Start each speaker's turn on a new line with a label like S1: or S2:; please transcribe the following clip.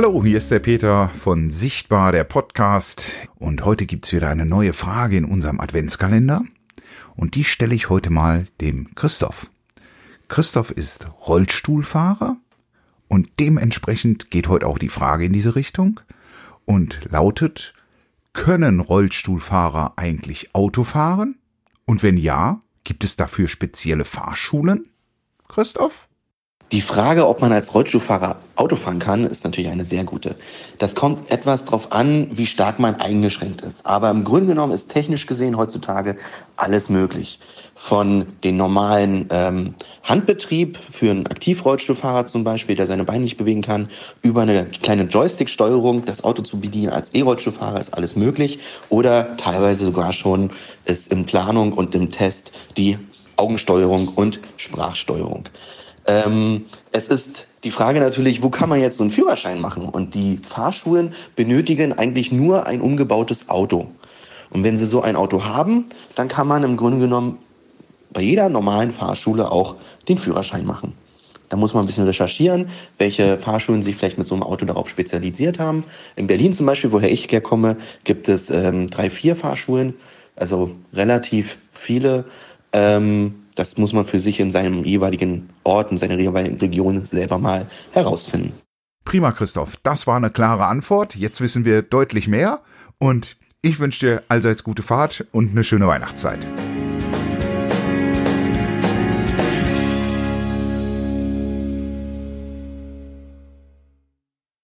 S1: Hallo, hier ist der Peter von Sichtbar, der Podcast. Und heute gibt's wieder eine neue Frage in unserem Adventskalender. Und die stelle ich heute mal dem Christoph. Christoph ist Rollstuhlfahrer und dementsprechend geht heute auch die Frage in diese Richtung und lautet, können Rollstuhlfahrer eigentlich Auto fahren? Und wenn ja, gibt es dafür spezielle Fahrschulen? Christoph?
S2: Die Frage, ob man als Rollstuhlfahrer Auto fahren kann, ist natürlich eine sehr gute. Das kommt etwas darauf an, wie stark man eingeschränkt ist. Aber im Grunde genommen ist technisch gesehen heutzutage alles möglich. Von den normalen ähm, Handbetrieb für einen Aktivrollstuhlfahrer zum Beispiel, der seine Beine nicht bewegen kann, über eine kleine Joystick-Steuerung das Auto zu bedienen als E-Rollstuhlfahrer ist alles möglich. Oder teilweise sogar schon ist in Planung und im Test die Augensteuerung und Sprachsteuerung. Ähm, es ist die Frage natürlich, wo kann man jetzt so einen Führerschein machen? Und die Fahrschulen benötigen eigentlich nur ein umgebautes Auto. Und wenn sie so ein Auto haben, dann kann man im Grunde genommen bei jeder normalen Fahrschule auch den Führerschein machen. Da muss man ein bisschen recherchieren, welche Fahrschulen sich vielleicht mit so einem Auto darauf spezialisiert haben. In Berlin zum Beispiel, woher ich herkomme, gibt es ähm, drei, vier Fahrschulen, also relativ viele. Ähm, das muss man für sich in seinem jeweiligen Ort, in seiner jeweiligen Region selber mal herausfinden.
S1: Prima, Christoph. Das war eine klare Antwort. Jetzt wissen wir deutlich mehr. Und ich wünsche dir allseits gute Fahrt und eine schöne Weihnachtszeit.